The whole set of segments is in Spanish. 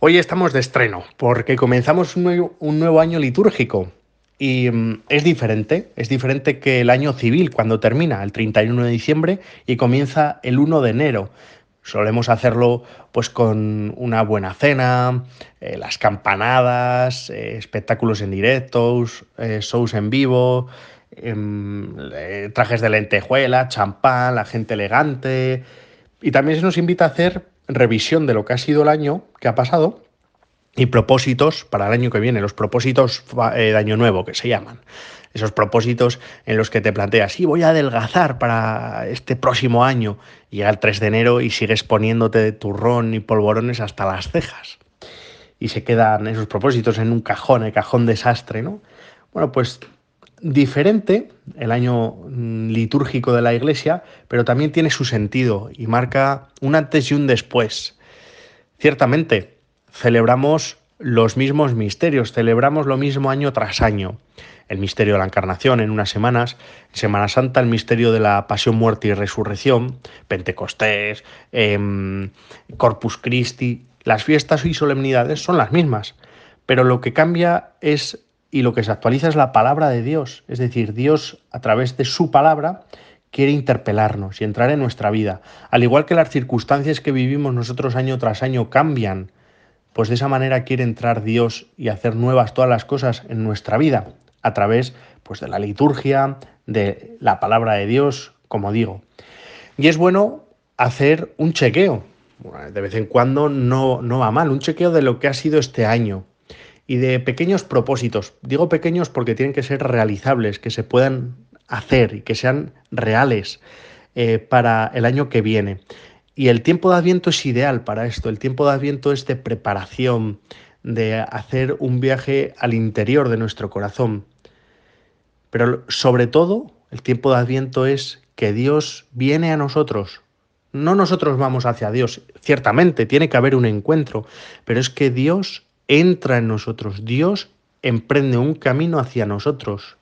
Hoy estamos de estreno porque comenzamos un nuevo, año litúrgico y mm, es diferente, es diferente que el año civil cuando termina el 31 de diciembre y comienza el 1 de enero. Solemos hacerlo pues con una buena cena, eh, las campanadas, eh, espectáculos en directos, eh, shows en vivo, em, trajes de lentejuela, champán, la gente elegante. Y también se nos invita a hacer revisión de lo que ha sido el año que ha pasado y propósitos para el año que viene, los propósitos eh, de año nuevo que se llaman. Esos propósitos en los que te planteas, sí, voy a adelgazar para este próximo año. Llega el 3 de enero y sigues poniéndote de turrón y polvorones hasta las cejas. Y se quedan esos propósitos en un cajón, el cajón desastre, ¿no? Bueno, pues diferente el año mm, litúrgico de la Iglesia, pero también tiene su sentido y marca un antes y un después. Ciertamente, celebramos los mismos misterios, celebramos lo mismo año tras año. El misterio de la Encarnación en unas semanas, Semana Santa el misterio de la Pasión, Muerte y Resurrección, Pentecostés, em, Corpus Christi, las fiestas y solemnidades son las mismas, pero lo que cambia es y lo que se actualiza es la palabra de Dios. Es decir, Dios a través de su palabra quiere interpelarnos y entrar en nuestra vida. Al igual que las circunstancias que vivimos nosotros año tras año cambian, pues de esa manera quiere entrar Dios y hacer nuevas todas las cosas en nuestra vida, a través pues, de la liturgia, de la palabra de Dios, como digo. Y es bueno hacer un chequeo. De vez en cuando no, no va mal, un chequeo de lo que ha sido este año, y de pequeños propósitos. Digo pequeños porque tienen que ser realizables, que se puedan hacer y que sean reales eh, para el año que viene. Y el tiempo de Adviento es ideal para esto. El tiempo de Adviento es de preparación, de hacer un viaje al interior de nuestro corazón. Pero sobre todo, el tiempo de Adviento es que Dios viene a nosotros. No nosotros vamos hacia Dios. Ciertamente, tiene que haber un encuentro, pero es que Dios entra en nosotros, Dios emprende un camino hacia nosotros.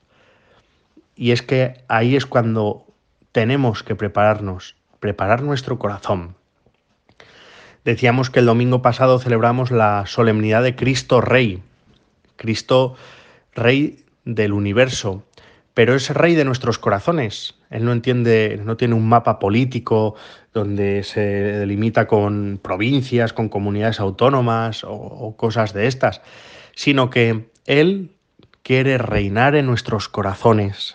Y es que ahí es cuando tenemos que prepararnos, preparar nuestro corazón. Decíamos que el domingo pasado celebramos la solemnidad de Cristo Rey, Cristo Rey del universo, pero es rey de nuestros corazones. Él no entiende, no tiene un mapa político donde se delimita con provincias, con comunidades autónomas o, cosas de estas, sino que Él quiere reinar en nuestros corazones.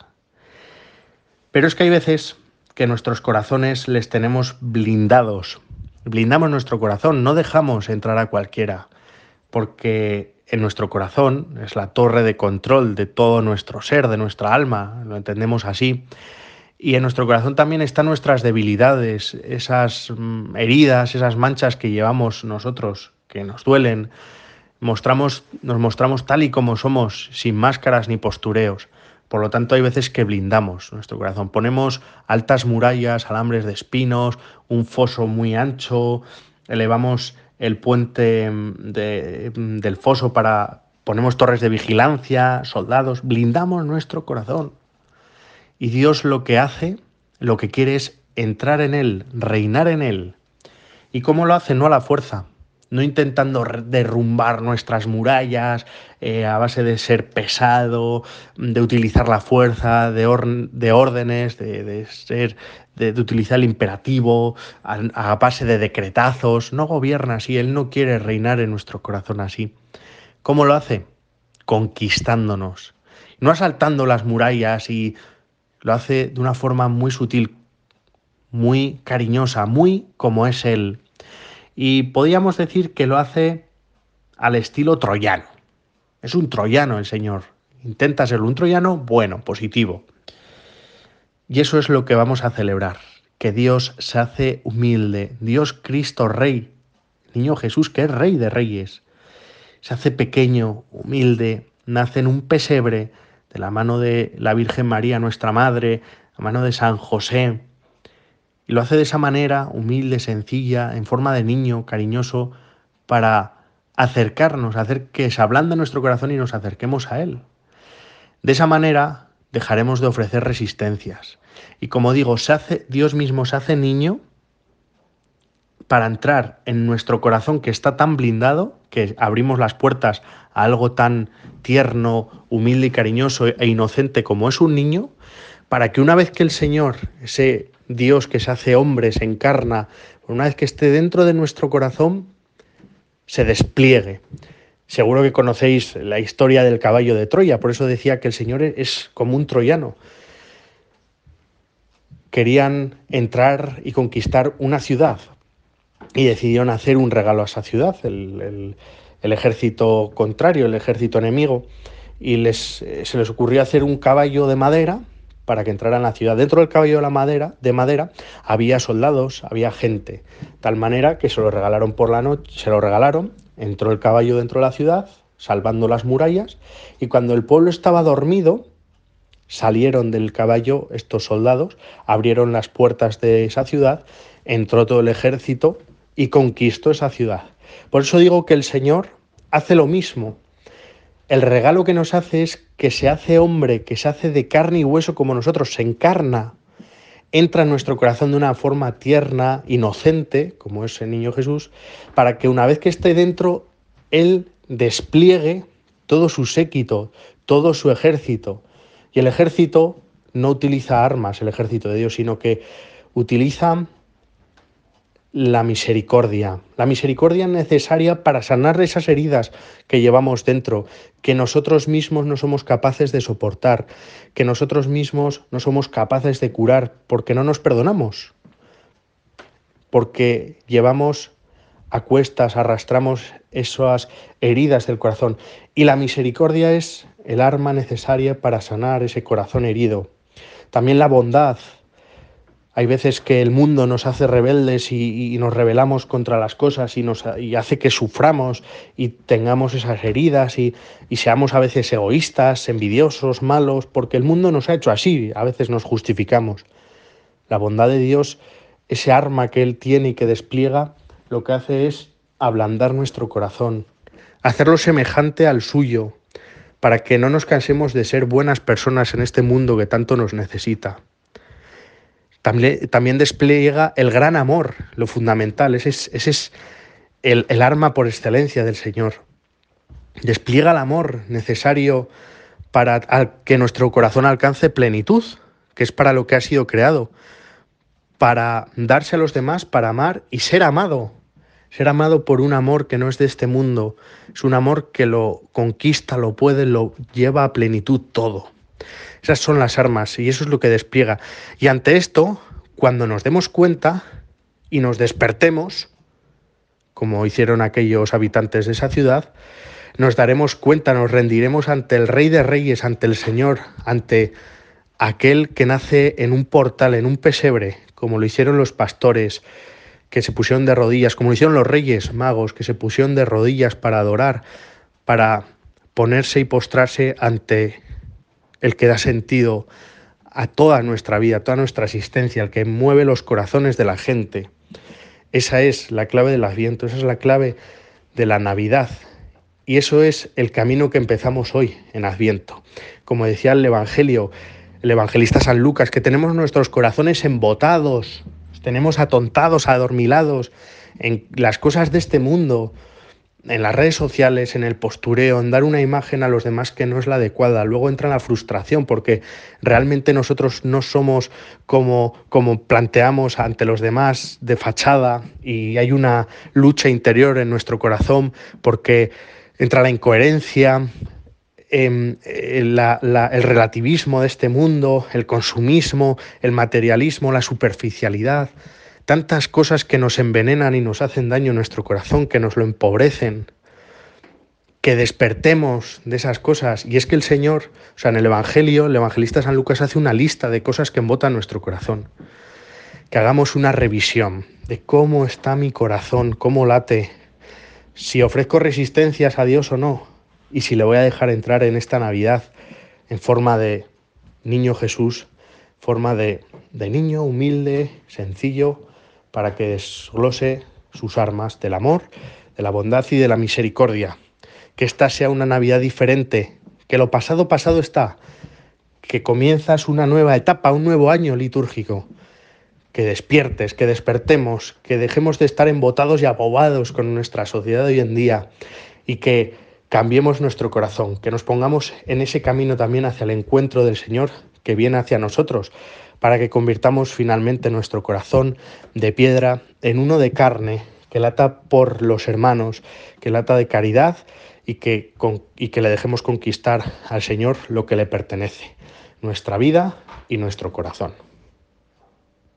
Pero es que hay veces que nuestros corazones les tenemos blindados. Blindamos nuestro corazón, no dejamos entrar a cualquiera, porque en nuestro corazón, es la torre de control de todo nuestro ser, de nuestra alma, lo entendemos así. Y en nuestro corazón también están nuestras debilidades, esas mm, heridas, esas manchas que llevamos nosotros, que nos duelen. Mostramos, nos mostramos tal y como somos, sin máscaras ni postureos. Por lo tanto, hay veces que blindamos nuestro corazón. Ponemos altas murallas, alambres de espinos, un foso muy ancho, elevamos el puente mm, mm, del foso para ponemos torres de vigilancia, soldados, blindamos nuestro corazón. Y Dios lo que hace, lo que quiere es entrar en él, reinar en él. ¿Y cómo lo hace? No a la fuerza, no intentando derrumbar nuestras murallas eh, a base de ser pesado, de utilizar la fuerza, de, de órdenes, de, ser, de, utilizar el imperativo, a, base de decretazos. No gobierna así, Él no quiere reinar en nuestro corazón así. ¿Cómo lo hace? Conquistándonos. No asaltando las murallas y lo hace de una forma muy sutil, muy cariñosa, muy como es Él y podríamos decir que lo hace al estilo troyano. Es un troyano el Señor. Intenta ser un troyano bueno, positivo. Y eso es lo que vamos a celebrar, que Dios se hace humilde, Dios Cristo Rey, niño Jesús que es Rey de Reyes, se hace pequeño, humilde, nace en un pesebre de la mano de la Virgen María, nuestra Madre, la mano de San José, lo hace de esa manera, humilde, sencilla, en forma de niño, cariñoso, para acercarnos, hacer que se ablande nuestro corazón y nos acerquemos a Él. De esa manera dejaremos de ofrecer resistencias. Y como digo, se hace, Dios mismo se hace niño para entrar en nuestro corazón que está tan blindado, que abrimos las puertas a algo tan tierno, humilde y cariñoso e inocente como es un niño, para que una vez que el Señor, ese Dios que se hace hombre, se encarna, una vez que esté dentro de nuestro corazón, se despliegue. Seguro que conocéis la historia del caballo de Troya, por eso decía que el Señor es como un troyano. Querían entrar y conquistar una ciudad, y decidieron hacer un regalo a esa ciudad, el, ejército contrario, el ejército enemigo, y eh, se les ocurrió hacer un caballo de madera para que entraran a la ciudad. Dentro del caballo de, la madera, de madera había soldados, había gente, tal manera que se lo regalaron por la noche, se lo regalaron, entró el caballo dentro de la ciudad, salvando las murallas, y cuando el pueblo estaba dormido, salieron del caballo estos soldados, abrieron las puertas de esa ciudad, entró todo el ejército y conquistó esa ciudad. Por eso digo que el Señor hace lo mismo. El regalo que nos hace es que se hace hombre, que se hace de carne y hueso como nosotros, se encarna, entra en nuestro corazón de una forma tierna, inocente, como es el niño Jesús, para que una vez que esté dentro, Él despliegue todo su séquito, todo su ejército. Y el ejército no utiliza armas, el ejército de Dios, sino que utiliza la misericordia. La misericordia necesaria para sanar esas heridas que llevamos dentro, que nosotros mismos no somos capaces de soportar, que nosotros mismos no somos capaces de curar porque no nos perdonamos, porque llevamos a cuestas, arrastramos esas heridas del corazón. Y la misericordia es el arma necesaria para sanar ese corazón herido. También la bondad, hay veces que el mundo nos hace rebeldes y, nos rebelamos contra las cosas y, nos, hace que suframos y tengamos esas heridas y, y seamos a veces egoístas, envidiosos, malos, porque el mundo nos ha hecho así, a veces nos justificamos. La bondad de Dios, ese arma que Él tiene y que despliega, lo que hace es ablandar nuestro corazón, hacerlo semejante al suyo, para que no nos cansemos de ser buenas personas en este mundo que tanto nos necesita. También, despliega el gran amor, lo fundamental, ese es, el, el arma por excelencia del Señor. Despliega el amor necesario para que nuestro corazón alcance plenitud, que es para lo que ha sido creado, para darse a los demás, para amar y ser amado. Ser amado por un amor que no es de este mundo, es un amor que lo conquista, lo puede, lo lleva a plenitud todo. Esas son las armas y eso es lo que despliega. Y ante esto, cuando nos demos cuenta y nos despertemos, como hicieron aquellos habitantes de esa ciudad, nos daremos cuenta, nos rendiremos ante el Rey de Reyes, ante el Señor, ante aquel que nace en un portal, en un pesebre, como lo hicieron los pastores, que se pusieron de rodillas, como lo hicieron los reyes magos, que se pusieron de rodillas para adorar, para ponerse y postrarse ante el que da sentido a toda nuestra vida, a toda nuestra existencia, el que mueve los corazones de la gente. Esa es la clave del Adviento, esa es la clave de la Navidad. Y eso es el camino que empezamos hoy en Adviento. Como decía el Evangelio, el evangelista San Lucas, que tenemos nuestros corazones embotados, tenemos atontados, adormilados en las cosas de este mundo, en las redes sociales, en el postureo, en dar una imagen a los demás que no es la adecuada. Luego entra la frustración porque realmente nosotros no somos como, como planteamos ante los demás de fachada y hay una lucha interior en nuestro corazón porque entra la incoherencia, em, el relativismo de este mundo, el consumismo, el materialismo, la superficialidad tantas cosas que nos envenenan y nos hacen daño en nuestro corazón, que nos lo empobrecen, que despertemos de esas cosas. Y es que el Señor, o sea, en el Evangelio, el evangelista San Lucas hace una lista de cosas que embotan nuestro corazón. Que hagamos una revisión de cómo está mi corazón, cómo late, si ofrezco resistencias a Dios o no, y si le voy a dejar entrar en esta Navidad en forma de niño Jesús, forma de, de niño humilde, sencillo, para que desglose sus armas del amor, de la bondad y de la misericordia. Que esta sea una Navidad diferente, que lo pasado pasado está, que comienzas una nueva etapa, un nuevo año litúrgico, que despiertes, que despertemos, que dejemos de estar embotados y abobados con nuestra sociedad de hoy en día y que cambiemos nuestro corazón, que nos pongamos en ese camino también hacia el encuentro del Señor que viene hacia nosotros, para que convirtamos finalmente nuestro corazón de piedra en uno de carne, que lata por los hermanos, que lata de caridad y que, y que le dejemos conquistar al Señor lo que le pertenece, nuestra vida y nuestro corazón.